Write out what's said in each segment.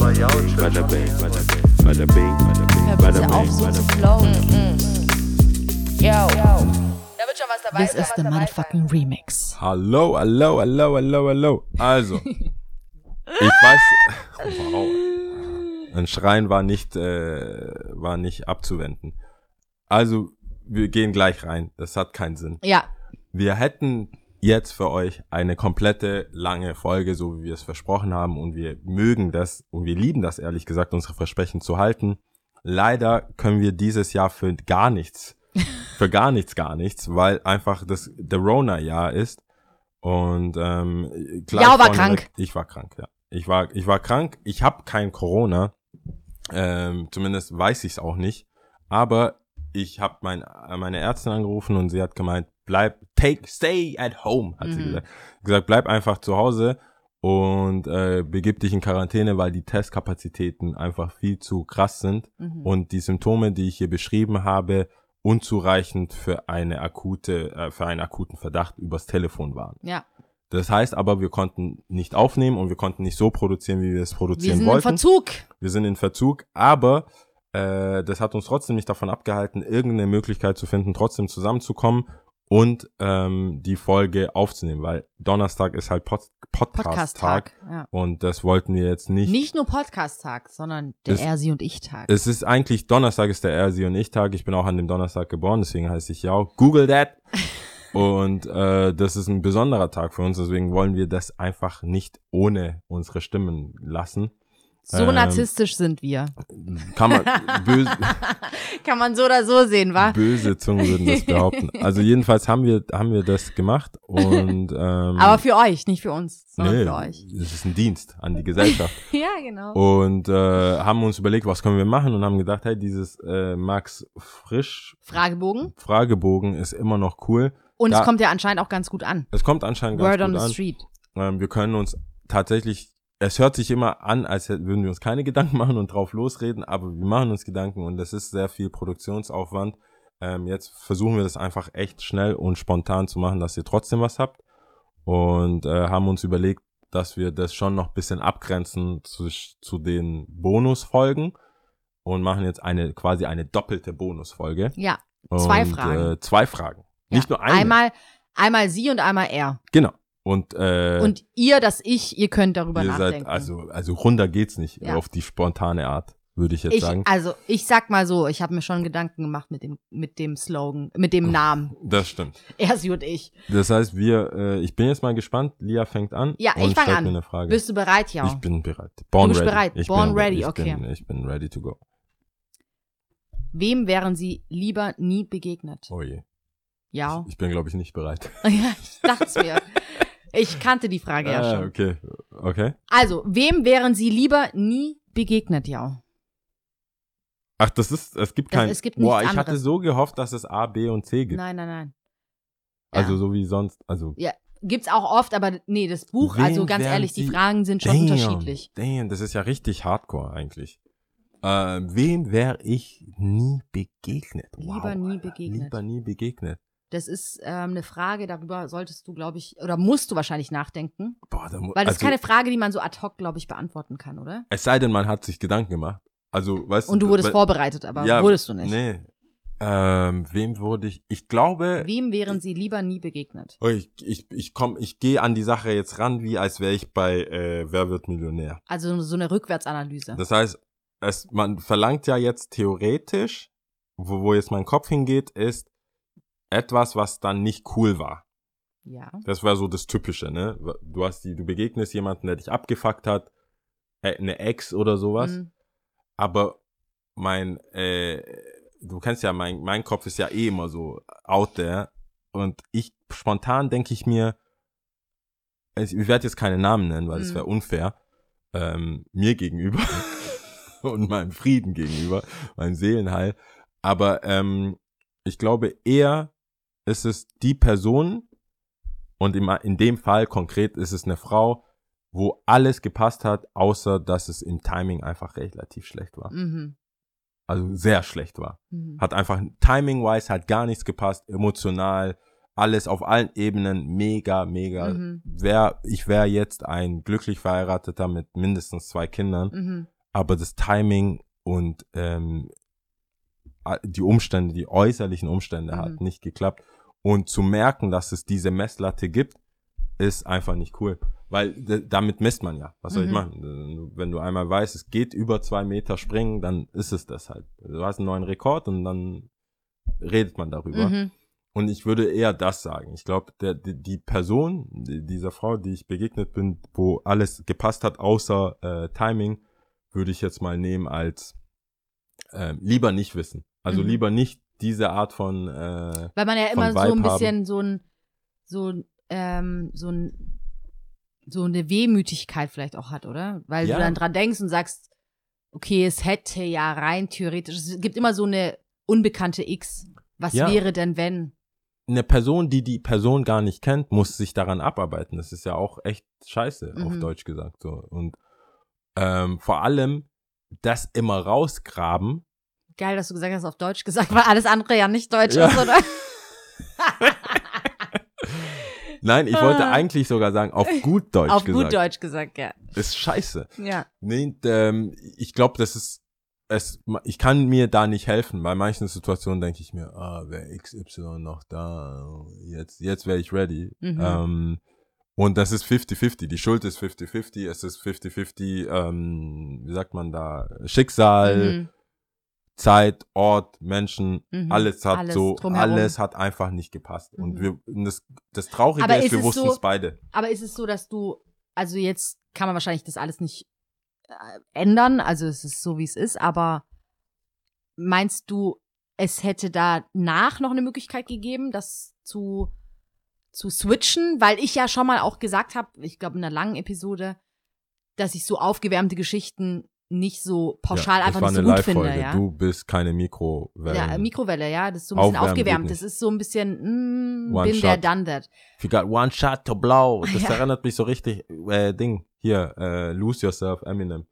Bada bing, bada bing, bada bing, bada bitte auf, bing, so bada zu bing. flowen. Yo. Da wird schon was dabei This is the motherfucking remix. Hallo, hallo, hallo, hallo, hallo. Also, ich weiß, wow. Ein Schreien war nicht, äh, war nicht abzuwenden. Also, wir gehen gleich rein. Das hat keinen Sinn. Ja, Wir hätten jetzt für euch eine komplette lange Folge, so wie wir es versprochen haben. Und wir mögen das und wir lieben das, ehrlich gesagt, unsere Versprechen zu halten. Leider können wir dieses Jahr für gar nichts, für gar nichts, gar nichts, weil einfach das der Rona-Jahr ist. Und ähm, gleich Ja, war krank. Ich war krank, ja. Ich war, ich war krank. Ich habe kein Corona. Ähm, zumindest weiß ich es auch nicht. Aber ich habe mein, meine Ärztin angerufen und sie hat gemeint, bleib, take, stay at home, hat sie Mhm. gesagt. Gesagt, bleib einfach zu Hause und äh, begib dich in Quarantäne, weil die Testkapazitäten einfach viel zu krass sind Mhm. und die Symptome, die ich hier beschrieben habe, unzureichend für eine akute, äh, für einen akuten Verdacht übers Telefon waren. ja. Das heißt aber, wir konnten nicht aufnehmen und wir konnten nicht so produzieren, wie wir es Wir produzieren sind im wollten. Verzug. Wir sind in Verzug, aber äh, das hat uns trotzdem nicht davon abgehalten, irgendeine Möglichkeit zu finden, trotzdem zusammenzukommen und ähm, die Folge aufzunehmen, weil Donnerstag ist halt Pod Podcast-Tag Podcast-Tag. Ja. und das wollten wir jetzt nicht. Nicht nur Podcast-Tag, sondern der Es- Er, Sie und Ich-Tag. Es ist eigentlich Donnerstag ist der Er, Sie und ich Tag. Ich bin auch an dem Donnerstag geboren, deswegen heiße ich ja Google that. Und äh, das ist ein besonderer Tag für uns, deswegen wollen wir das einfach nicht ohne unsere Stimmen lassen. So ähm, narzisstisch sind wir. Kann man böse, Kann man so oder so sehen, wa? böse Zungen würden das behaupten. Also jedenfalls haben wir haben wir das gemacht und ähm, Aber für euch, nicht für uns, sondern nee, für euch. es ist ein Dienst an die Gesellschaft Ja, genau. und äh, haben uns überlegt, was können wir machen und haben gedacht, hey, dieses äh, Max Frisch Fragebogen. Fragebogen ist immer noch cool. Und Da- es kommt ja anscheinend auch ganz gut an. Es kommt anscheinend Word ganz on gut the an. street. Ähm, wir können uns tatsächlich, es hört sich immer an, als würden wir uns keine Gedanken machen und drauf losreden, aber wir machen uns Gedanken und das ist sehr viel Produktionsaufwand. Ähm, jetzt versuchen wir das einfach echt schnell und spontan zu machen, dass ihr trotzdem was habt und äh, haben uns überlegt, dass wir das schon noch ein bisschen abgrenzen zu, zu den Bonusfolgen und machen jetzt eine quasi eine doppelte Bonusfolge. Ja, Zwei und, Fragen. Äh, zwei Fragen. Nicht ja. nur eine. Einmal, einmal sie und einmal er. Genau. Und, äh, Und ihr, das ich, ihr könnt darüber ihr nachdenken. seid, also, also runter geht's nicht Ja. auf die spontane Art, würde ich jetzt ich, sagen. also ich sag mal so, ich habe mir schon Gedanken gemacht mit dem, mit dem Slogan, mit dem Namen. Das stimmt. Er, sie und ich. Das heißt, wir, äh, ich bin jetzt mal gespannt. Lia fängt an. Ja, ich fang stellt an. Mir eine Frage. Bist du bereit, ja? Ich bin bereit. Born bist ready. bereit. Ich Born bin, ready, ich okay. Bin, ich bin ready to go. Wem wären sie lieber nie begegnet? Oh je. Ja. Ich, ich bin, glaube ich, nicht bereit. ja, ich dachte mir. Ich kannte die Frage ja ah, schon. okay. Okay. Also, wem wären sie lieber nie begegnet, ja? Ach, das ist, es gibt Das- kein, es gibt boah, ich hatte anderes. so gehofft, dass es A, B und C gibt. Nein, nein, nein. Also Ja. so wie sonst, also. Gibt's auch oft, aber nee, das Buch, Wen also ganz ehrlich, die Sie- Fragen sind schon unterschiedlich. Damn, das ist ja richtig hardcore eigentlich. Äh, wem wäre ich nie begegnet? Lieber nie begegnet. Lieber nie begegnet. Das ist ähm, eine Frage, darüber solltest du, glaube ich, oder musst du wahrscheinlich nachdenken. Boah, da mu- Weil das ist also, keine Frage, die man so ad hoc, glaube ich, beantworten kann, oder? Es sei denn, man hat sich Gedanken gemacht. Also, weißt Und du wurdest weil- vorbereitet, aber ja, wurdest du nicht. Nee. Ähm, wem wurde ich? Ich glaube, Wem wären sie lieber nie begegnet? oh, ich, ich, ich komm, ich gehe an die Sache jetzt ran, wie als wäre ich bei äh, Wer wird Millionär. Also so eine Rückwärtsanalyse. Das heißt, es, man verlangt ja jetzt theoretisch, wo, wo jetzt mein Kopf hingeht, ist etwas, was dann nicht cool war. ja. Das war so das Typische, ne? Du hast die, du begegnest jemanden, der dich abgefuckt hat, äh, eine Ex oder sowas, Mhm. aber mein, äh, du kennst ja, mein, mein Kopf ist ja eh immer so out there und ich, spontan denke ich mir, also ich werde jetzt keine Namen nennen, weil das Mhm. wäre unfair, ähm, mir gegenüber und meinem Frieden gegenüber, meinem Seelenheil, aber ähm, ich glaube eher ist es die Person, und in, dem Fall konkret ist es eine Frau, wo alles gepasst hat, außer dass es im Timing einfach relativ schlecht war. Mhm. Also sehr schlecht war. Mhm. Hat einfach timing-wise hat gar nichts gepasst, emotional, alles auf allen Ebenen mega, mega. Mhm. Wär, ich wäre jetzt ein glücklich verheirateter mit mindestens zwei Kindern, Mhm. aber das Timing und ähm, die Umstände, die äußerlichen Umstände Mhm. hat nicht geklappt. Und zu merken, dass es diese Messlatte gibt, ist einfach nicht cool. Weil damit misst man ja. Was soll ich Mhm. machen? Äh, Wenn du einmal weißt, es geht über zwei Meter springen, dann ist es das halt. Du hast einen neuen Rekord und dann redet man darüber. Mhm. Und ich würde eher das sagen. Ich glaube, die, die Person, die, dieser Frau, die ich begegnet bin, wo alles gepasst hat, außer äh, Timing, würde ich jetzt mal nehmen als ähm, lieber nicht wissen. Also Mhm. lieber nicht diese Art von äh, Weil man ja immer so ein Vibe bisschen so ein, so ein, ähm, so ein, so eine Wehmütigkeit vielleicht auch hat, oder? Weil Ja. du dann dran denkst und sagst, okay, es hätte ja rein theoretisch, es gibt immer so eine unbekannte X. Was Ja. wäre denn, wenn? eine Person, die die Person gar nicht kennt, muss sich daran abarbeiten. Das ist ja auch echt scheiße, auf Mhm. Deutsch gesagt. So. Und ähm, vor allem das immer rausgraben. Geil, dass du gesagt hast, auf Deutsch gesagt, weil alles andere ja nicht Deutsch Ja. ist, oder? Nein, ich wollte Ah. eigentlich sogar sagen, auf gut Deutsch auf gesagt. gut Deutsch gesagt, ja. Ist scheiße. Ja. Nee, ähm, ich glaube, das ist es, ich kann mir da nicht helfen. Bei manchen Situationen denke ich mir, ah, wäre XY noch da, jetzt, jetzt wäre ich ready. Mhm. Ähm, und das ist 50-50. Die Schuld ist 50-50. Es ist 50-50, ähm, wie sagt man da, Schicksal, Mhm. Zeit, Ort, Menschen, Mhm. alles hat Alles so, drumherum. alles hat einfach nicht gepasst. Und Mhm. wir, und das, das Traurige Aber ist, ist wir wussten so- es beide. Aber ist es so, dass du, also jetzt kann man wahrscheinlich das alles nicht äh, ändern, also es ist so, wie es ist, aber meinst du, es hätte danach noch eine Möglichkeit gegeben, das zu, zu switchen? Weil ich ja schon mal auch gesagt habe, ich glaube in einer langen Episode, dass ich so aufgewärmte Geschichten nicht so pauschal ja, einfach nicht so gut finde, ja. Du bist keine Mikrowelle. ja, Mikrowelle, ja, das ist so ein bisschen Aufwärmen aufgewärmt. Das ist so ein bisschen, mm, One bin der done that. If you got one shot to blow. Das Ja. erinnert mich so richtig, äh, Ding, hier, äh, Lose Yourself, Eminem.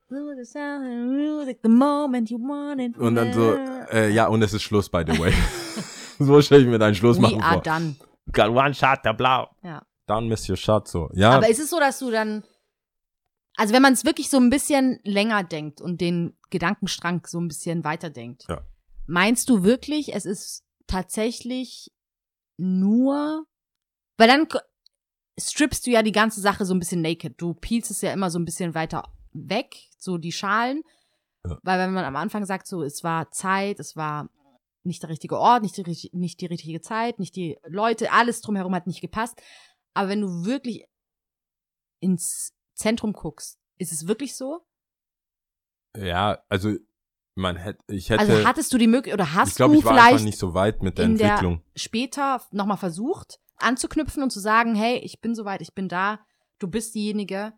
The moment you want it. Und dann so, äh, ja, und es ist Schluss, by the way. so stelle ich mir deinen Schluss We machen are vor. done. Got one shot to blow. Ja. Don't miss your shot, so. Ja, Aber ist es so, dass du dann, also wenn man es wirklich so ein bisschen länger denkt und den Gedankenstrang so ein bisschen weiterdenkt, Ja. meinst du wirklich, es ist tatsächlich nur, weil dann strippst du ja die ganze Sache so ein bisschen naked. Du peelst es ja immer so ein bisschen weiter weg, so die Schalen. Ja. Weil wenn man am Anfang sagt, so, es war Zeit, es war nicht der richtige Ort, nicht die, nicht die richtige Zeit, nicht die Leute, alles drumherum hat nicht gepasst. Aber wenn du wirklich ins Zentrum guckst, ist es wirklich so? ja, also, man hätte, ich hätte, also hattest du die Möglichkeit, oder hast ich glaube, du ich war einfach vielleicht nicht so weit mit der in der- Entwicklung. später nochmal versucht, anzuknüpfen und zu sagen, hey, ich bin soweit, ich bin da, du bist diejenige.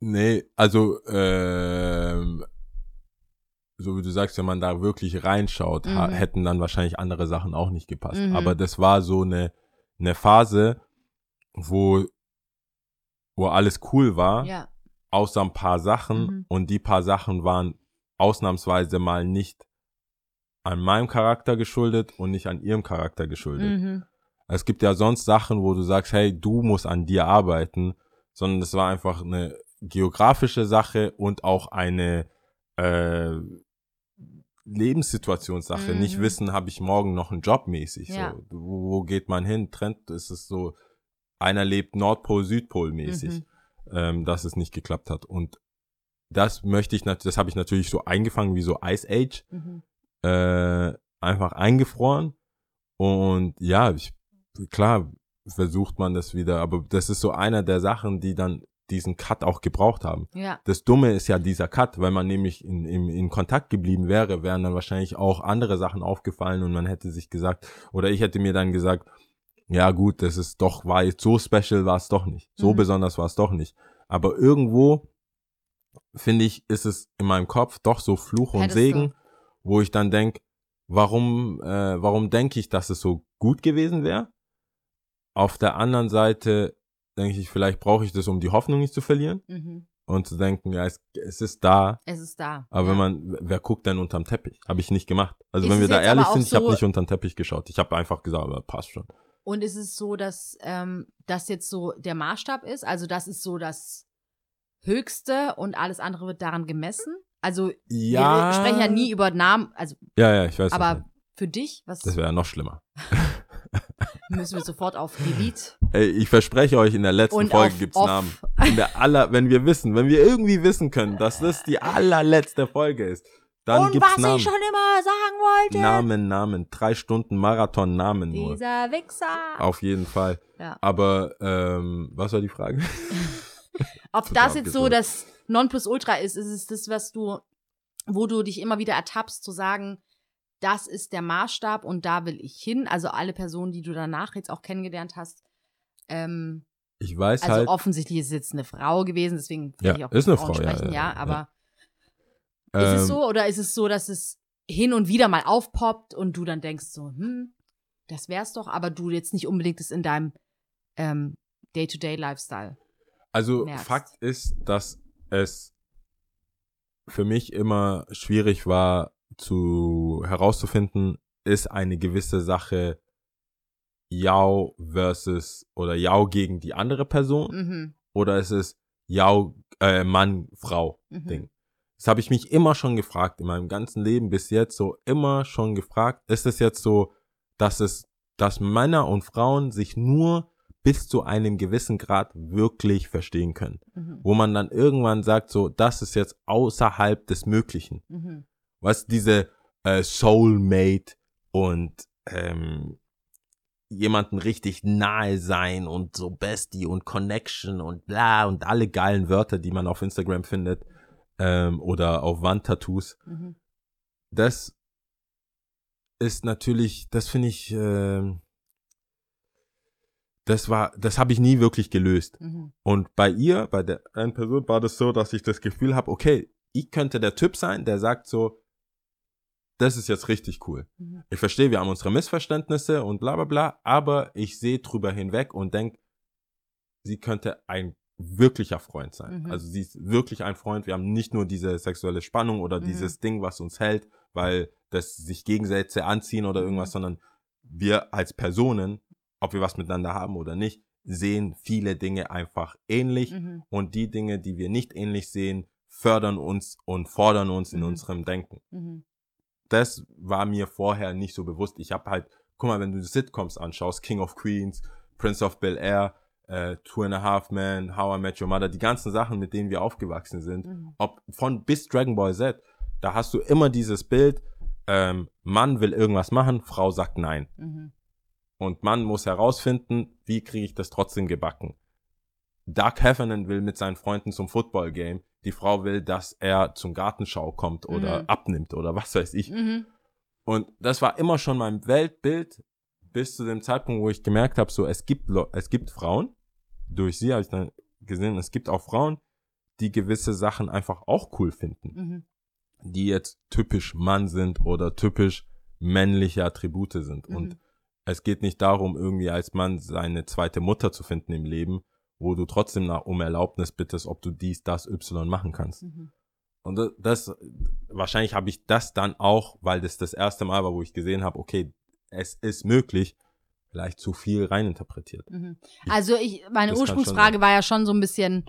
Nee, also, ähm, so wie du sagst, wenn man da wirklich reinschaut, ha- Mhm. hätten dann wahrscheinlich andere Sachen auch nicht gepasst. Mhm. Aber das war so eine, eine Phase, wo, wo alles cool war, Ja. außer ein paar Sachen. Mhm. Und die paar Sachen waren ausnahmsweise mal nicht an meinem Charakter geschuldet und nicht an ihrem Charakter geschuldet. Mhm. Es gibt ja sonst Sachen, wo du sagst, hey, du musst an dir arbeiten, sondern das war einfach eine geografische Sache und auch eine äh, Lebenssituationssache. Mhm. Nicht wissen, habe ich morgen noch einen Job mäßig. Ja. So. Wo, wo geht man hin? Trend ist es so, einer lebt Nordpol, Südpol mäßig, Mhm. ähm, dass es nicht geklappt hat. Und das möchte ich, nat- das habe ich natürlich so eingefangen wie so Ice Age Mhm. äh, einfach eingefroren. Und ja, ich, klar versucht man das wieder, aber das ist so einer der Sachen, die dann diesen Cut auch gebraucht haben. Ja. Das Dumme ist ja dieser Cut, weil man nämlich in, in, in Kontakt geblieben wäre, wären dann wahrscheinlich auch andere Sachen aufgefallen und man hätte sich gesagt, oder ich hätte mir dann gesagt, ja gut, das ist doch, war jetzt so special, war es doch nicht. So Mhm. besonders war es doch nicht. Aber irgendwo, finde ich, ist es in meinem Kopf doch so Fluch und Hättest Segen, du. wo ich dann denk, warum, äh, warum denke ich, dass es so gut gewesen wäre? Auf der anderen Seite denke ich, vielleicht brauche ich das, um die Hoffnung nicht zu verlieren Mhm. und zu denken, ja, es, es ist da, Es ist da. aber ja. wenn man, wer guckt denn unterm Teppich? Habe ich nicht gemacht. Also Ist wenn wir da ehrlich sind, ich habe so- nicht unterm Teppich geschaut. Ich habe einfach gesagt, aber passt schon. Und ist es so, dass ähm, das jetzt so der Maßstab ist? Also das ist so das Höchste und alles andere wird daran gemessen? Also Ja. wir sprechen ja nie über Namen, also Ja, ja, ich weiß. aber für dich, was das wäre ja noch schlimmer. müssen wir sofort auf Delete Ey, ich verspreche euch, in der letzten und Folge auf gibt's off. Namen. In der aller, wenn wir wissen, wenn wir irgendwie wissen können, dass das die allerletzte Folge ist, dann und gibt's was Namen. ich schon immer sagen wollte. Namen, Namen. Drei Stunden Marathon Namen nur. Dieser Wichser. Auf jeden Fall. Ja. Aber ähm, was war die Frage? Ob Total das jetzt so das Nonplusultra ist, ist es das, was du, wo du dich immer wieder ertappst, zu sagen, das ist der Maßstab und da will ich hin. Also alle Personen, die du danach jetzt auch kennengelernt hast. Ähm, Ich weiß also halt. offensichtlich ist es jetzt eine Frau gewesen, deswegen will Ja, ich auch ist eine Frauen Frau, sprechen, ja, ja, ja. aber ist ähm, es so oder ist es so, dass es hin und wieder mal aufpoppt und du dann denkst so, hm, das wär's doch, aber du jetzt nicht unbedingt es in deinem ähm, Day-to-Day-Lifestyle. Also merkst. Fakt ist, dass es für mich immer schwierig war zu herauszufinden, ist eine gewisse Sache Yao versus oder Yao gegen die andere Person Mhm. oder ist es Yao äh, Mann Frau Mhm. Das habe ich mich immer schon gefragt in meinem ganzen Leben bis jetzt so immer schon gefragt. Ist es jetzt so, dass es dass Männer und Frauen sich nur bis zu einem gewissen Grad wirklich verstehen können. Mhm. Wo man dann irgendwann sagt, so, das ist jetzt außerhalb des Möglichen. Mhm. Was diese äh, Soulmate und ähm, jemanden richtig nahe sein und so Bestie und Connection und bla und alle geilen Wörter, die man auf Instagram findet ähm, oder auf Wandtattoos. Mhm. Das ist natürlich, das finde ich, ähm, das war, das habe ich nie wirklich gelöst. Mhm. Und bei ihr, bei der einen Person, war das so, dass ich das Gefühl habe, okay, ich könnte der Typ sein, der sagt so, das ist jetzt richtig cool. Mhm. Ich verstehe, wir haben unsere Missverständnisse und bla bla bla, aber ich sehe drüber hinweg und denke, sie könnte ein wirklicher Freund sein. Mhm. Also sie ist wirklich ein Freund. Wir haben nicht nur diese sexuelle Spannung oder Mhm. dieses Ding, was uns hält, weil das sich Gegensätze anziehen oder irgendwas, Mhm. sondern wir als Personen, ob wir was miteinander haben oder nicht, sehen viele Dinge einfach ähnlich Mhm. und die Dinge, die wir nicht ähnlich sehen, fördern uns und fordern uns in Mhm. unserem Denken. Mhm. Das war mir vorher nicht so bewusst. Ich habe halt, guck mal, wenn du Sitcoms anschaust, King of Queens, Prince of Bel Air, äh, Two and a Half Men, How I Met Your Mother, die ganzen Sachen, mit denen wir aufgewachsen sind, Mhm. ob von bis Dragon Ball Z, da hast du immer dieses Bild, ähm, Mann will irgendwas machen, Frau sagt nein. Mhm. Und Mann muss herausfinden, wie kriege ich das trotzdem gebacken. Doug Heffernan will mit seinen Freunden zum Football-Game. Die Frau will, dass er zum Gartenschau kommt oder Mhm. abnimmt oder was weiß ich. Mhm. Und das war immer schon mein Weltbild bis zu dem Zeitpunkt, wo ich gemerkt habe, so es gibt es gibt Frauen. Durch sie habe ich dann gesehen, es gibt auch Frauen, die gewisse Sachen einfach auch cool finden, Mhm. die jetzt typisch Mann sind oder typisch männliche Attribute sind. Mhm. Und es geht nicht darum, irgendwie als Mann seine zweite Mutter zu finden im Leben, wo du trotzdem nach, um Erlaubnis bittest, ob du dies, das, Y machen kannst. Mhm. Und das- das, wahrscheinlich habe ich das dann auch, weil das das erste Mal war, wo ich gesehen habe, okay, es ist möglich, vielleicht zu viel reininterpretiert. Mhm. Also ich, meine Das Ursprungsfrage war ja schon so ein bisschen,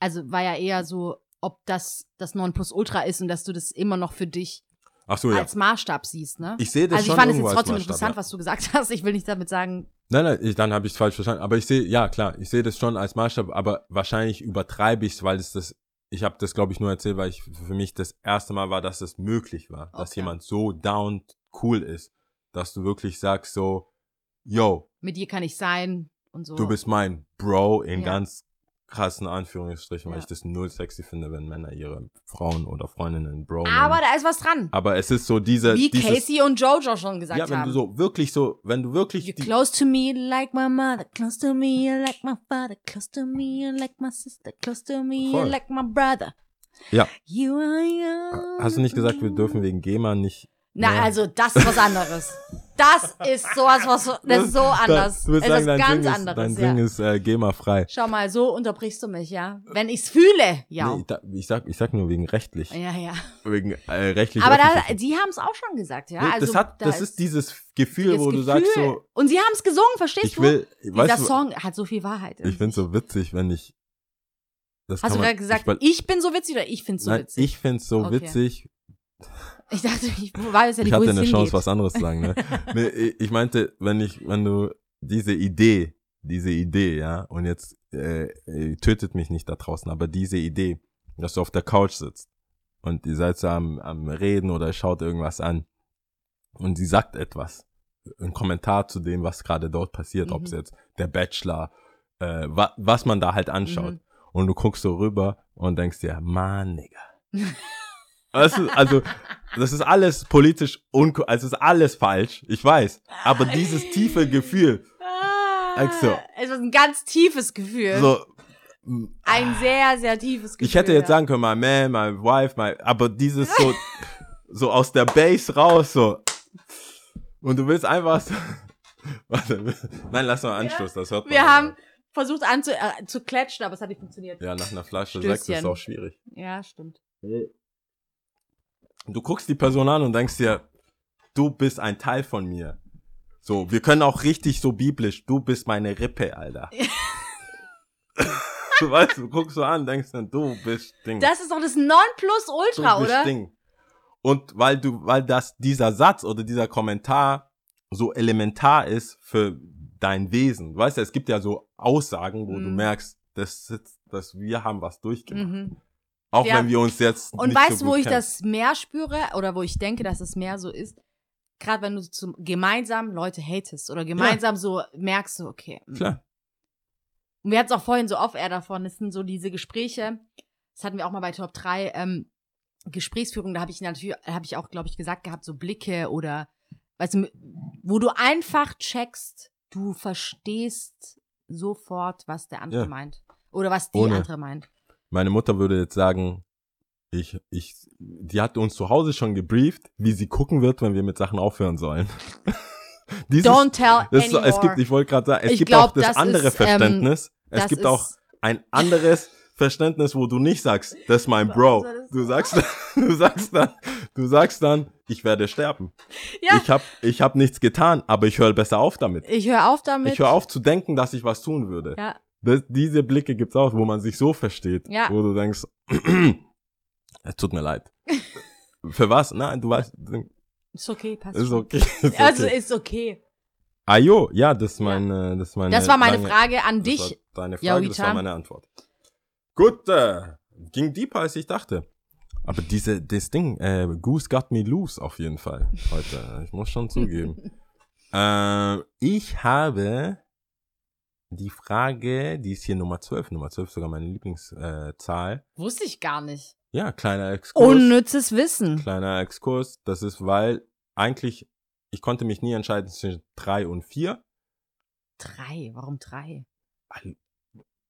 also war ja eher so, ob das das Nonplusultra ist und dass du das immer noch für dich Ach so, ja. als Maßstab siehst, ne? Ich sehe das also ich fand es jetzt trotzdem Maßstab, interessant, ja. was du gesagt hast. Ich will nicht damit sagen, Nein, nein, ich, dann habe ich es falsch verstanden. Aber ich sehe, ja klar, ich sehe das schon als Maßstab, aber wahrscheinlich übertreibe ich es, weil es das, ich habe das glaube ich nur erzählt, weil ich für mich das erste Mal war, dass es möglich war, dass Okay. jemand so down cool ist, dass du wirklich sagst so, yo, mit dir kann ich sein und so. du bist mein Bro in Ja. ganz krassen Anführungsstrichen, weil Ja. ich das null sexy finde, wenn Männer ihre Frauen oder Freundinnen Bro Aber nennen. da ist was dran. Aber es ist so diese, Wie dieses, Casey und Jojo schon gesagt ja, wenn haben. du so wirklich so, wenn du wirklich You're die, close to me like my mother, close to me like my father, close to me like my sister, close to me Voll. like my brother. Ja. You are young. hast du nicht gesagt, wir dürfen wegen GEMA nicht Na, Ja. also das ist was anderes. Das ist sowas, was so, das ist so anders. Du es sagen, ist dein ganz Ding ist, anderes. dein ja. Ding ist äh, GEMA-frei. Schau mal, so unterbrichst du mich, ja. Wenn ich's fühle, ja. Nee, da, ich, sag, ich sag nur wegen rechtlich. Ja, ja. Wegen äh, rechtlich. Aber da, die haben es auch schon gesagt, ja. Nee, also, das, hat, da das ist dieses Gefühl, wo du Gefühl. sagst so, Und sie haben es gesungen, verstehst ich du? will, Dieser weißt du, Song hat so viel Wahrheit. ich find's so witzig, wenn ich, das Hast du gerade gesagt, ich, ich, bin so witzig oder ich find's so nein, witzig? ich find's so Okay. witzig, Ich dachte, ich weiß ja ich nicht, wo hatte eine Chance, hingeht. was anderes zu sagen, ne? nee, ich ich meinte, wenn ich, wenn du diese Idee, diese Idee, ja, und jetzt äh, äh, tötet mich nicht da draußen, aber diese Idee, dass du auf der Couch sitzt und ihr seid so am, am Reden oder schaut irgendwas an und sie sagt etwas, ein Kommentar zu dem, was gerade dort passiert, Mhm. ob es jetzt der Bachelor, äh, wa was man da halt anschaut. Mhm. Und du guckst so rüber und denkst dir, Mann, Digga. Weißt du, also, das ist alles politisch unko, also ist alles falsch, ich weiß. Aber dieses tiefe Gefühl, Ah, Also. es ist ein ganz tiefes Gefühl. so, Ein sehr, sehr tiefes Gefühl. ich hätte jetzt sagen können, my man, my wife, my, aber dieses so, so aus der Base raus, so. Und du willst einfach so, warte, nein, lass mal Anschluss, das hört man. Wir haben versucht anzu, äh, zu klatschen, aber es hat nicht funktioniert. Ja, nach einer Flasche Stößchen. Sekt ist auch schwierig. Ja, stimmt. Du guckst die Person an und denkst dir, du bist ein Teil von mir. So, wir können auch richtig so biblisch, du bist meine Rippe, Alter. du weißt, du guckst so an, denkst dann, du bist Ding. Das ist doch das Nonplusultra, du bist oder? Ding. Und weil du, weil das, dieser Satz oder dieser Kommentar so elementar ist für dein Wesen. Du weißt ja, es gibt ja so Aussagen, wo du Mhm. merkst, das sitzt, dass wir haben was durchgemacht. Mhm. Auch Ja. wenn wir uns jetzt Und weißt so du, wo gut ich kennen. das mehr spüre oder wo ich denke, dass es mehr so ist? Gerade wenn du zum, gemeinsam Leute hatest oder gemeinsam so merkst, so, okay. mm. Klar. Und wir hatten es auch vorhin so off-air davon, es sind so diese Gespräche, das hatten wir auch mal bei Top 3, ähm, Gesprächsführung, da habe ich natürlich, habe ich auch, glaube ich, gesagt gehabt, so Blicke oder, weißt du, wo du einfach checkst, du verstehst sofort, was der andere Ja. meint. Oder was die Ohne. andere meint. Meine Mutter würde jetzt sagen, ich, ich, die hat uns zu Hause schon gebrieft, wie sie gucken wird, wenn wir mit Sachen aufhören sollen. Dieses, Don't tell das anymore. es gibt, ich wollte gerade sagen, es Ich gibt glaub, auch das, das andere ist, ähm, Verständnis. es das gibt auch ein anderes Verständnis, wo du nicht sagst, das ist mein Bro. Du sagst, du sagst dann, du sagst dann, ich werde sterben. Ja. Ich hab, ich hab nichts getan, aber ich höre besser auf damit. Ich höre auf damit. Ich höre auf zu denken, dass ich was tun würde. Ja, Das, diese Blicke gibt's auch, wo man sich so versteht, Ja. wo du denkst, es tut mir leid. Für was? Nein, du weißt, ist okay, passt ist okay. Ist Also okay. ist okay. Ajo, ja, das ist meine, das ist meine. Das war meine lange- Frage an dich. Deine Ja, Frage, das war meine Antwort. Gut, äh, ging deeper als ich dachte. Aber diese, das Ding, äh, Goose got me loose auf jeden Fall heute. Ich muss schon zugeben. äh, ich habe die Frage, die ist hier Nummer 12. Nummer 12 ist sogar meine Lieblingszahl. Äh, Zahl. Wusste ich gar nicht. ja, kleiner Exkurs. Unnützes Wissen. Kleiner Exkurs. Das ist, weil eigentlich, ich konnte mich nie entscheiden zwischen drei und vier. Drei. Warum drei?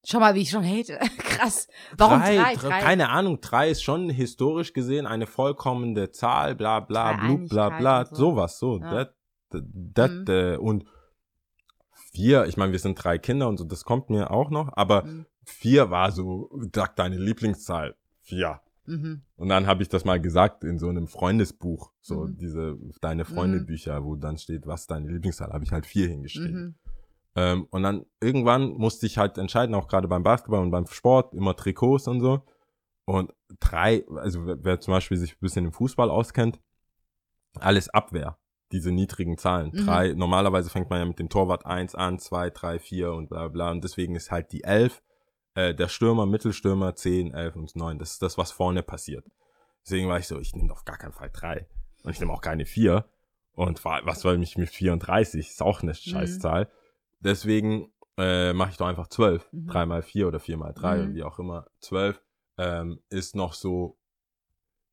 Schau mal, wie ich schon hate. Krass. Warum drei? Drei. Keine Ahnung, drei ist schon historisch gesehen eine vollkommende Zahl, bla bla, Drei blub, bla bla, so. sowas, so. Ja. Dat, dat, Mhm. äh, und vier, ich meine, wir sind drei Kinder und so, das kommt mir auch noch, aber Mhm. vier war so, sag deine Lieblingszahl, vier. Mhm. Und dann habe ich das mal gesagt in so einem Freundesbuch, so Mhm. diese deine Freunde-Bücher, wo dann steht, was deine Lieblingszahl, habe ich halt vier hingeschrieben. Mhm. Ähm, und dann irgendwann musste ich halt entscheiden, auch gerade beim Basketball und beim Sport, immer Trikots und so. Und drei, also wer, wer zum Beispiel sich ein bisschen im Fußball auskennt, alles Abwehr, diese niedrigen Zahlen. Mhm. Drei, normalerweise fängt man ja mit dem Torwart eins an, zwei, drei, vier und bla bla. Und deswegen ist halt die elf, äh, der Stürmer, Mittelstürmer, zehn, elf und neun. Das ist das, was vorne passiert. Deswegen war ich so, ich nehme auf gar keinen Fall drei. Und ich nehme auch keine vier. Und wa- was soll mich mit 34? Ist auch eine Scheißzahl. Deswegen äh, mache ich doch einfach zwölf. Mhm. Drei mal vier oder vier mal drei Mhm. oder wie auch immer. Zwölf ähm, ist noch so,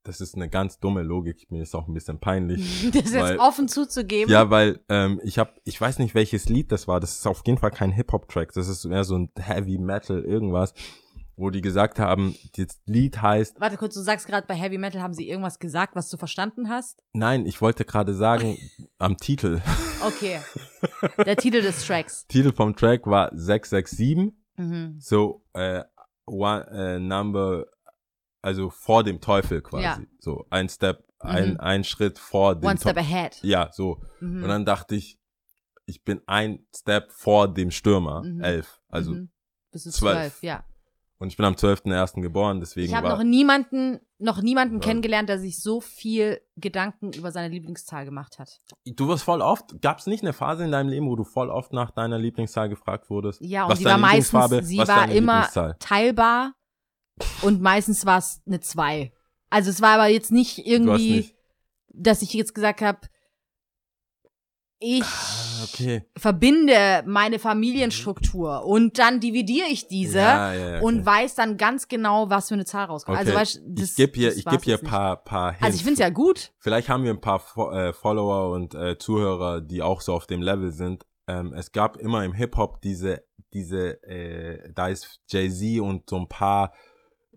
das ist eine ganz dumme Logik. Mir ist auch ein bisschen peinlich. Das jetzt Weil- offen zuzugeben. Ja, weil ähm, ich habe, ich weiß nicht welches Lied das war. Das ist auf jeden Fall kein Hip Hop Track. Das ist mehr so ein Heavy Metal irgendwas. wo die gesagt haben, das Lied heißt, Warte kurz, du sagst gerade, bei Heavy Metal haben sie irgendwas gesagt, was du verstanden hast? nein, ich wollte gerade sagen, am Titel, Okay. Der Titel des Tracks. Titel vom Track war 667, Mhm. so, äh, one, äh, number, also vor dem Teufel quasi, Ja. so, ein Step, ein, Mhm. ein Schritt vor dem One step Teufel. ahead. Ja, so. Mhm. Und dann dachte ich, ich bin ein Step vor dem Stürmer, Mhm. elf, also, Mhm. Bis zwölf. zwölf, ja. und ich bin am 12.01. geboren, deswegen Ich habe noch niemanden, noch niemanden Ja. kennengelernt, der sich so viel Gedanken über seine Lieblingszahl gemacht hat. Du wirst voll oft, gab es nicht eine Phase in deinem Leben, wo du voll oft nach deiner Lieblingszahl gefragt wurdest? Ja, und Was sie war meistens, sie war immer teilbar und meistens war es eine 2. Also es war aber jetzt nicht irgendwie, nicht. dass ich jetzt gesagt habe, ich Ah, okay. verbinde meine Familienstruktur und dann dividiere ich diese Ja, ja, ja, und okay. weiß dann ganz genau, was für eine Zahl rauskommt. Also Okay. weißt, du, das, ich gebe hier, ich geb hier paar, paar Hints. Also ich finde es ja gut. Vielleicht haben wir ein paar Fo äh, Follower und äh, Zuhörer, die auch so auf dem Level sind. Ähm, es gab immer im Hip-Hop diese, diese, äh, da ist Jay-Z und so ein paar,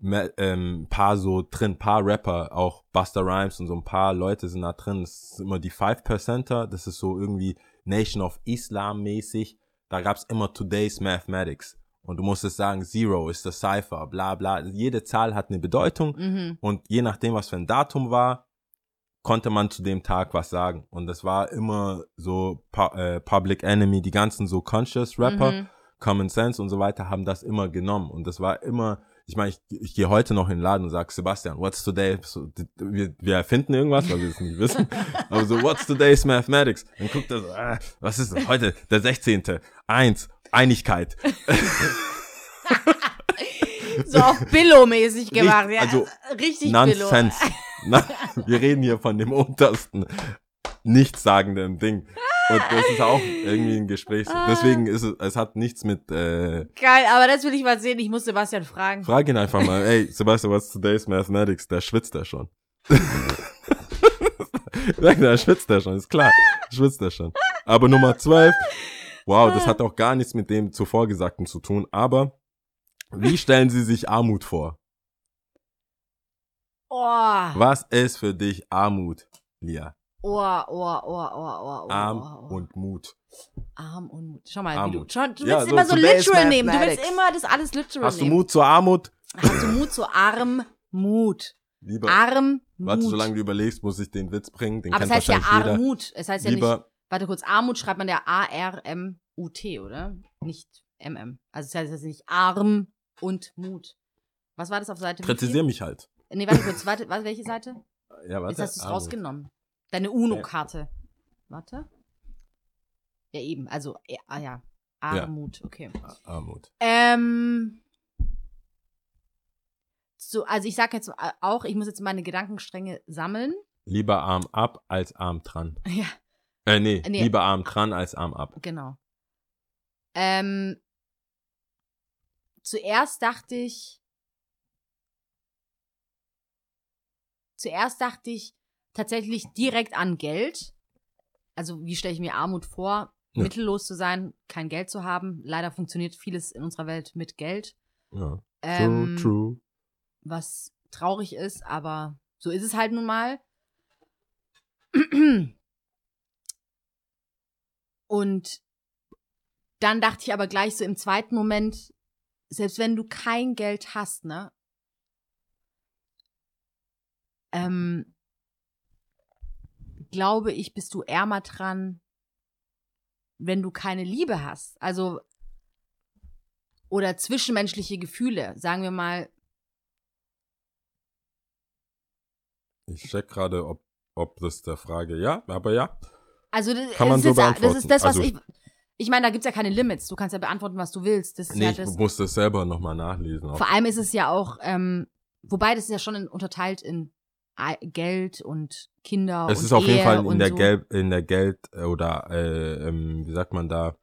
ähm, paar so drin, paar Rapper, auch Buster Rhymes und so ein paar Leute sind da drin. Das ist immer die Five Percenter, das ist so irgendwie Nation of Islam mäßig. Da gab's immer Today's Mathematics. Und du musstest sagen, Zero ist das Cypher, bla bla. Jede Zahl hat eine Bedeutung. Mhm. Und je nachdem, was für ein Datum war, konnte man zu dem Tag was sagen. Und das war immer so äh, Public Enemy, die ganzen so Conscious Rapper, Mhm. Common Sense und so weiter haben das immer genommen. Und das war immer, ich meine, ich, ich gehe heute noch in den Laden und sage, Sebastian, what's today? So, wir, wir erfinden irgendwas, weil wir es nicht wissen. Aber so, what's today's Mathematics? Dann guckt er so, ah, was ist das? heute? Der 16. Eins, Einigkeit. So auf Billo-mäßig gemacht. Richt- ja. also richtig Billo. Nonsense. Na, wir reden hier von dem untersten, nichtssagenden Ding. Und das ist auch irgendwie ein Gespräch. Ah. Deswegen ist es, es hat nichts mit, äh, Geil, aber das will ich mal sehen. Ich muss Sebastian fragen. frag ihn einfach mal, ey, Sebastian, what's today's mathematics? Da schwitzt er schon. Sag, da schwitzt er schon, ist klar. Schwitzt er schon. Aber Nummer 12, wow, das hat auch gar nichts mit dem zuvor Gesagten zu tun, aber wie stellen Sie sich Armut vor? Oh, Was ist für dich Armut, Lia? Oh, oh, oh, oh, oh, oh. Arm oh. und Mut. Arm und Mut. Schau mal, wie Armut. du, schau, du Ja, willst so immer so literal nehmen. Du willst immer das alles literal Hast du nehmen. Mut zur Armut? Hast du Mut zu Arm, Mut. Lieber, Arm, warte, solange du überlegst, muss ich den Witz bringen. Den Aber es kennt heißt ja. Armut. Es heißt ja nicht, warte kurz, Armut schreibt man ja A-R-M-U-T, oder? Nicht M-M. Also es heißt jetzt nicht Arm und Mut. Was war das auf Seite? wie viel? mich halt. Nee, warte kurz, warte, warte welche Seite? Ja, warte. Jetzt hast du es Armut. rausgenommen. Deine UNO-Karte. Warte. Ja, eben. Also, ja, ah ja. Armut, okay. Armut. Ähm. So, also ich sag jetzt auch, ich muss jetzt meine Gedankenstränge sammeln. Lieber Arm ab als Arm dran. Ja, Äh, nee, Nee. lieber Arm dran als Arm ab. genau. Ähm. Zuerst dachte ich. Zuerst dachte ich tatsächlich direkt an Geld. Also, wie stelle ich mir Armut vor? Ja. Mittellos zu sein, kein Geld zu haben. Leider funktioniert vieles in unserer Welt mit Geld. Ja. Ähm, true, true. was traurig ist, aber so ist es halt nun mal. Und dann dachte ich aber gleich so im zweiten Moment, selbst wenn du kein Geld hast, ne? Ähm, glaube ich, bist du ärmer dran, wenn du keine Liebe hast. Also, oder zwischenmenschliche Gefühle, sagen wir mal, Ich check gerade, ob, ob das der Frage, ja, aber ja. Also das, Kann man so ist, ja- das beantworten. ist das, was Also- ich. Ich meine, da gibt's ja keine Limits. Du kannst ja beantworten, was du willst. Das ist Nee, ja ich das. muss das selber nochmal nachlesen. Vor allem ist es ja auch, ähm, wobei das ist ja schon in, unterteilt in Geld und Kinder es und ist auf jeden Ehe Fall in der, so. Geld, in der Geld- oder, äh, ähm, wie sagt man da,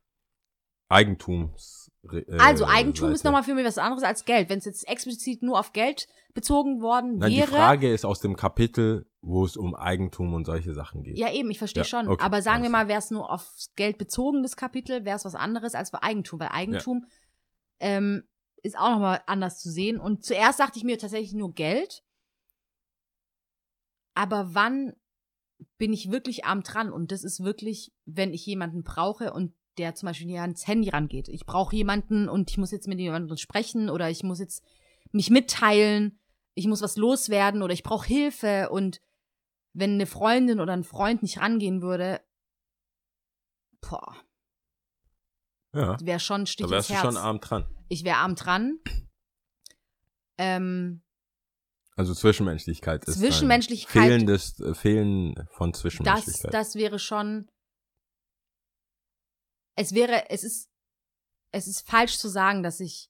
Eigentums. Äh, Also Eigentum ist Seite. nochmal für mich was anderes als Geld. Wenn es jetzt explizit nur auf Geld bezogen worden Nein, die wäre. Frage ist aus dem Kapitel, wo es um Eigentum und solche Sachen geht. Ja, eben, ich verstehe Ja, schon. okay, Aber sagen wir mal, wäre es nur aufs Geld bezogen, das Kapitel, wäre es was anderes als bei Eigentum. Weil Eigentum, ähm, ist auch nochmal anders zu sehen. Und zuerst dachte ich mir tatsächlich nur Geld. Aber wann bin ich wirklich arm dran? Und das ist wirklich, wenn ich jemanden brauche und der zum Beispiel hier ans Handy rangeht. Ich brauche jemanden und ich muss jetzt mit jemandem sprechen oder ich muss jetzt mich mitteilen, ich muss was loswerden oder ich brauche Hilfe und wenn eine Freundin oder ein Freund nicht rangehen würde, boah, Ja. wäre schon ein Stich Da wärst ins du Herz. schon arm dran. ich wäre arm dran. Ähm, Also Zwischenmenschlichkeit ist Zwischenmenschlichkeit- fehlendes äh, Fehlen von das, Zwischenmenschlichkeit. das wäre schon. Es wäre, es ist, es ist falsch zu sagen, dass ich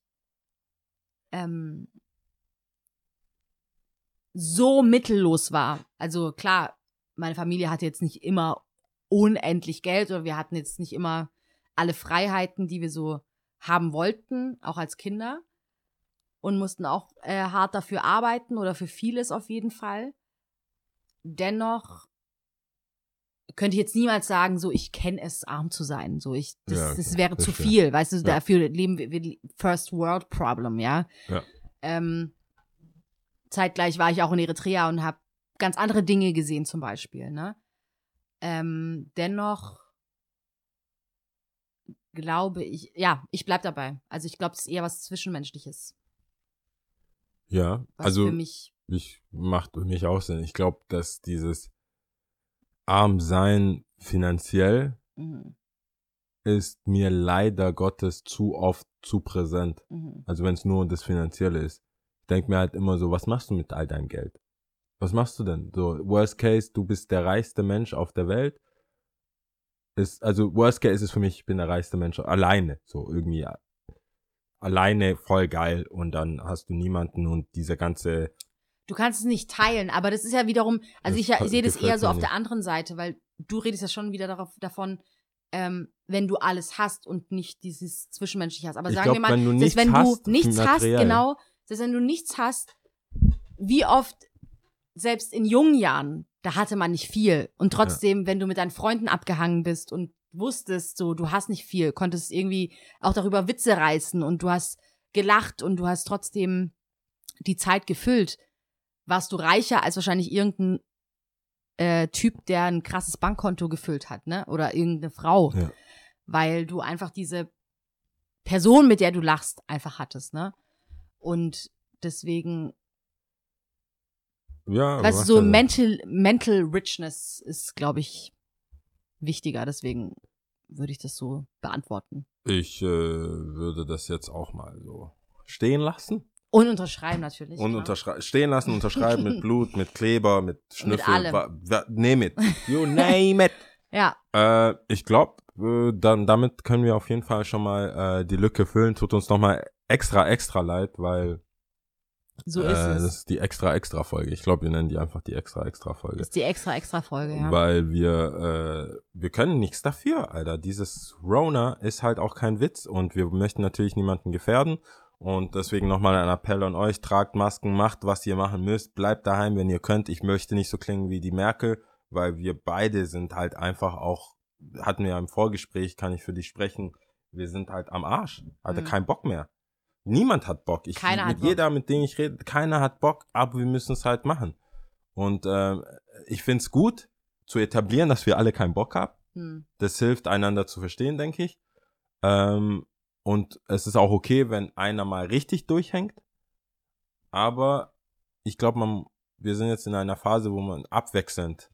ähm, so mittellos war. Also klar, meine Familie hatte jetzt nicht immer unendlich Geld oder wir hatten jetzt nicht immer alle Freiheiten, die wir so haben wollten, auch als Kinder. Und mussten auch äh, hart dafür arbeiten oder für vieles auf jeden Fall. Dennoch könnte ich jetzt niemals sagen, so ich kenne es, arm zu sein. So ich, das, Ja, okay, das wäre zu viel, weißt du, Ja. dafür leben wir, wir First World Problem, ja. Ja. Ähm, zeitgleich war ich auch in Eritrea und habe ganz andere Dinge gesehen, zum Beispiel, ne? Ähm, dennoch glaube ich, ja, ich bleib dabei. Also ich glaube, es ist eher was Zwischenmenschliches, ja, was also für mich ich macht für mich auch Sinn. Ich glaube, dass dieses Armsein finanziell mhm, ist mir leider Gottes zu oft zu präsent. mhm. Also wenn es nur das Finanzielle ist. Ich denke mir halt immer so, was machst du mit all deinem Geld? Was machst du denn? So, worst case, du bist der reichste Mensch auf der Welt. Ist, also worst case ist für mich, ich bin der reichste Mensch alleine. So irgendwie alleine voll geil und dann hast du niemanden und diese ganze Du kannst es nicht teilen, aber das ist ja wiederum, also ich, ja- ich sehe das eher so auf der nicht. anderen Seite, weil du redest ja schon wieder darauf, davon, ähm, wenn du alles hast und nicht dieses Zwischenmenschliche hast. Aber Ich sagen glaub, wir mal, wenn du nichts wenn hast, du nichts hast, genau, selbst wenn du nichts hast, wie oft, selbst in jungen Jahren, da hatte man nicht viel. Und trotzdem, wenn du mit deinen Freunden abgehangen bist und wusstest, so, du hast nicht viel, konntest irgendwie auch darüber Witze reißen und du hast gelacht und du hast trotzdem die Zeit gefüllt, warst du reicher als wahrscheinlich irgendein äh, Typ, der ein krasses Bankkonto gefüllt hat, ne? Oder irgendeine Frau. Ja. Weil du einfach diese Person, mit der du lachst, einfach hattest, ne? Und deswegen, ja, weißt du, so mental, mental richness ist, glaube ich, wichtiger. Deswegen würde ich das so beantworten. Ich äh, würde das jetzt auch mal so stehen lassen Und unterschreiben natürlich. und unterschreiben, stehen lassen, unterschreiben mit Blut, mit Kleber, mit Schnüffel, allem. wa- name it, you name it. Ja, Äh, ich glaube, äh, dann damit können wir auf jeden Fall schon mal äh, die Lücke füllen. Tut uns noch mal extra extra leid, weil so äh, ist das es. ist die extra extra Folge. Ich glaube, wir nennen die einfach die extra extra Folge. Das ist die extra, extra Folge, ja. Weil wir, äh, wir können nichts dafür, Alter. Dieses Rona ist halt auch kein Witz und wir möchten natürlich niemanden gefährden. Und deswegen nochmal ein Appell an euch, tragt Masken, macht, was ihr machen müsst, bleibt daheim, wenn ihr könnt. Ich möchte nicht so klingen wie die Merkel, weil wir beide sind halt einfach auch, hatten wir ja im Vorgespräch, kann ich für dich sprechen, wir sind halt am Arsch. Hatte Mhm. keinen Bock mehr. Niemand hat Bock. Ich, Keiner hat mit Bock. jeder, mit dem ich rede, keiner hat Bock, aber wir müssen es halt machen. Und ähm, ich find's gut zu etablieren, dass wir alle keinen Bock haben. Hm. Das hilft einander zu verstehen, denke ich. Ähm, und es ist auch okay, wenn einer mal richtig durchhängt. Aber ich glaube, man, wir sind jetzt in einer Phase, wo man abwechselnd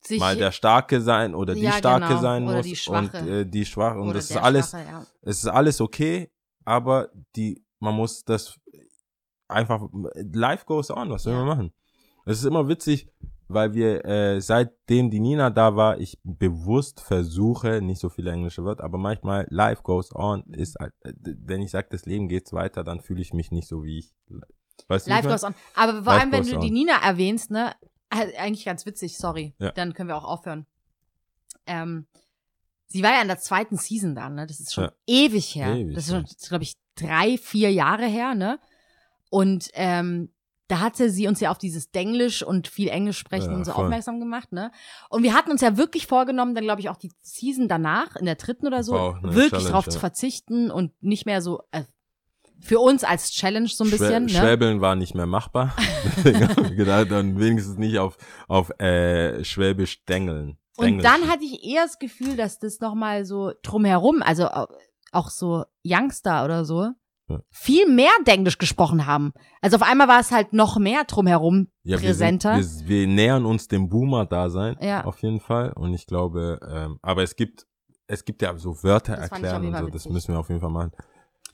Sich, mal der Starke sein oder die Ja, Starke genau. sein Oder muss die und Schwache. äh, die Schwache und oder das ist alles, Schwache, ja. es ist alles okay, aber die, man muss das einfach, life goes on, was soll Ja. man machen? Es ist immer witzig, weil wir, äh, seitdem die Nina da war, ich bewusst versuche, nicht so viele englische Wörter, aber manchmal life goes on ist halt, äh, wenn ich sage, das Leben geht weiter, dann fühle ich mich nicht so wie ich. Weißt Life goes on. Aber vor Life allem, wenn du on. die Nina erwähnst, ne, äh, eigentlich ganz witzig, sorry. Ja. Dann können wir auch aufhören. Ähm, sie war ja in der zweiten Season dann, ne? Das ist schon Ja. ewig her. Ewig, das ist schon, glaube ich, drei, vier Jahre her, ne? Und ähm, da hatte sie uns ja auf dieses Denglisch und viel Englisch sprechen Ja, und so voll. aufmerksam gemacht, ne? Und wir hatten uns ja wirklich vorgenommen, dann glaube ich auch die Season danach, in der dritten oder so, wirklich Challenge, drauf ja. zu verzichten und nicht mehr so, äh, Für uns als Challenge so ein bisschen, Schwä ne? Schwäbeln war nicht mehr machbar. Deswegen haben wir gedacht, dann wenigstens nicht auf, auf äh, Schwäbisch dengeln. Und dann hatte ich eher das Gefühl, dass das nochmal so drumherum, also auch so Youngster oder so, Ja. viel mehr Englisch gesprochen haben. Also auf einmal war es halt noch mehr drumherum ja, wir, präsenter. sind, wir, wir nähern uns dem Boomer-Dasein, Ja. auf jeden Fall. Und ich glaube, ähm, aber es gibt, es gibt ja so Wörter Das erklären und so, das müssen wir auf jeden Fall machen.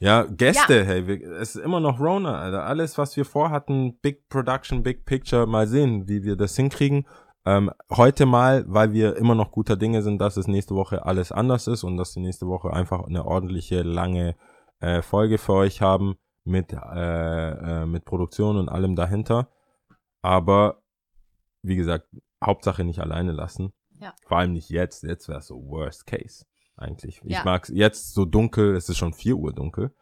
Ja, Gäste, hey, wir, es ist immer noch Rona, Alter. Alles, was wir vorhatten, Big Production, Big Picture, mal sehen, wie wir das hinkriegen. Ähm, heute mal, weil wir immer noch guter Dinge sind, dass es nächste Woche alles anders ist und dass wir nächste Woche einfach eine ordentliche, lange äh, Folge für euch haben mit, äh, äh, mit Produktion und allem dahinter. Aber, wie gesagt, Hauptsache nicht alleine lassen. Ja. Vor allem nicht jetzt. Jetzt wäre so Worst Case eigentlich. Ich Ja. mag's jetzt so dunkel, es ist schon 4 Uhr dunkel.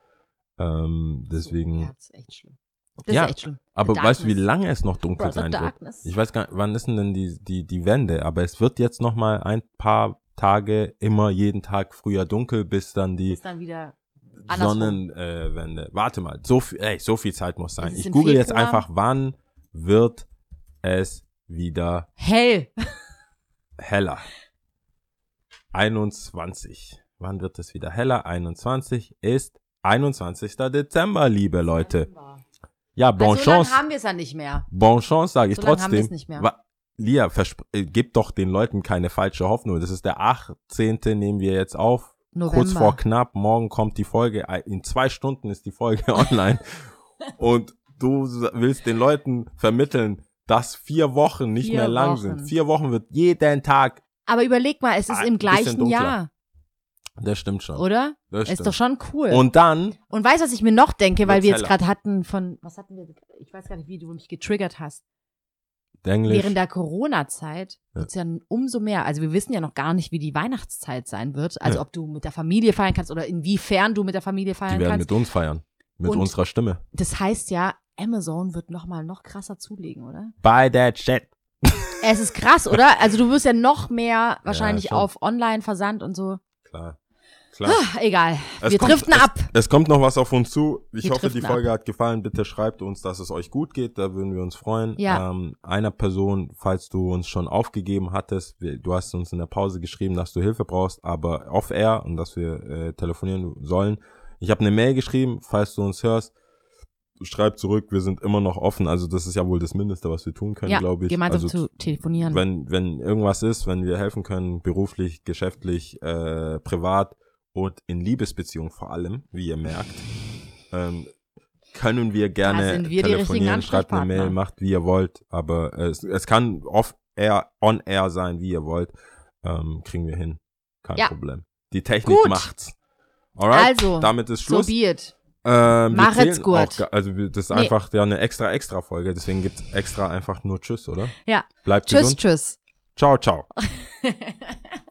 Ähm, deswegen, Ja, ist echt schlimm. Das Ja, ist echt schlimm. aber weißt du, wie lange es noch dunkel Brother sein wird? Darkness. Ich weiß gar nicht, wann ist denn die, die, die Wende? Aber es wird jetzt noch mal ein paar Tage immer jeden Tag früher dunkel, bis dann die Ist dann wieder. Sonnenwende. Äh, Wende. Warte mal, so viel, ey, so viel Zeit muss sein. Ich google jetzt einfach, wann wird es wieder hell. heller? 21. Wann wird es wieder heller? 21 ist 21. Dezember, liebe Leute. Ja, bon also, so haben wir es ja nicht mehr. Bon chance, sage ich So lange haben wir trotzdem. es nicht mehr. Lia, äh, gib doch den Leuten keine falsche Hoffnung. Das ist der 18. nehmen wir jetzt auf. November. Kurz vor knapp. Morgen kommt die Folge. In zwei Stunden ist die Folge online. Und du willst den Leuten vermitteln, dass vier Wochen nicht Vier mehr lang Wochen. sind. Vier Wochen wird jeden Tag. Aber überleg mal, es ist Ah, im gleichen. Jahr, Das stimmt schon. oder? Das Ist stimmt. doch schon cool. Und dann, Und weißt du, was ich mir noch denke, weil wir jetzt gerade hatten von, was hatten wir, ich weiß gar nicht, wie du mich getriggert hast. Englisch. Während der Corona-Zeit Ja. wird's ja umso mehr. Also wir wissen ja noch gar nicht, wie die Weihnachtszeit sein wird. Also Ja. ob du mit der Familie feiern kannst oder inwiefern du mit der Familie die feiern werden kannst. mit uns feiern. Mit Und- unserer Stimme. Das heißt ja, Amazon wird noch mal noch krasser zulegen, oder? Buy that shit. Es ist krass, oder? Also du wirst ja noch mehr wahrscheinlich schon. auf Online-Versand und so. Klar. Klar. Ah, egal. Es wir kommt- driften es, ab. Es kommt noch was auf uns zu. Ich Wir hoffe, die Folge hat gefallen. Bitte schreibt uns, dass es euch gut geht. Da würden wir uns freuen. Ja. Ähm, einer Person, falls du uns schon aufgegeben hattest, wir, du hast uns in der Pause geschrieben, dass du Hilfe brauchst, aber off-air und dass wir äh, telefonieren sollen. Ich habe eine Mail geschrieben, falls du uns hörst. Schreib zurück, wir sind immer noch offen. Also das ist ja wohl das Mindeste, was wir tun können, Ja, glaube ich. gemeinsam also zu telefonieren. wenn, wenn irgendwas ist, wenn wir helfen können, beruflich, geschäftlich, äh, privat und in Liebesbeziehung vor allem, wie ihr merkt, ähm, können wir gerne wir telefonieren, schreibt eine Mail, macht wie ihr wollt, aber es, es kann off-air, on-air sein, wie ihr wollt, ähm, kriegen wir hin. Kein Ja. Problem. Die Technik Gut. macht's. Alright, Also, damit ist Schluss. it. Ähm, Machet's zählen gut. auch also das ist Nee. einfach ja eine extra extra Folge, deswegen gibt's extra einfach nur Tschüss, oder? Ja. Bleibt Tschüss, gesund. tschüss. Ciao, ciao.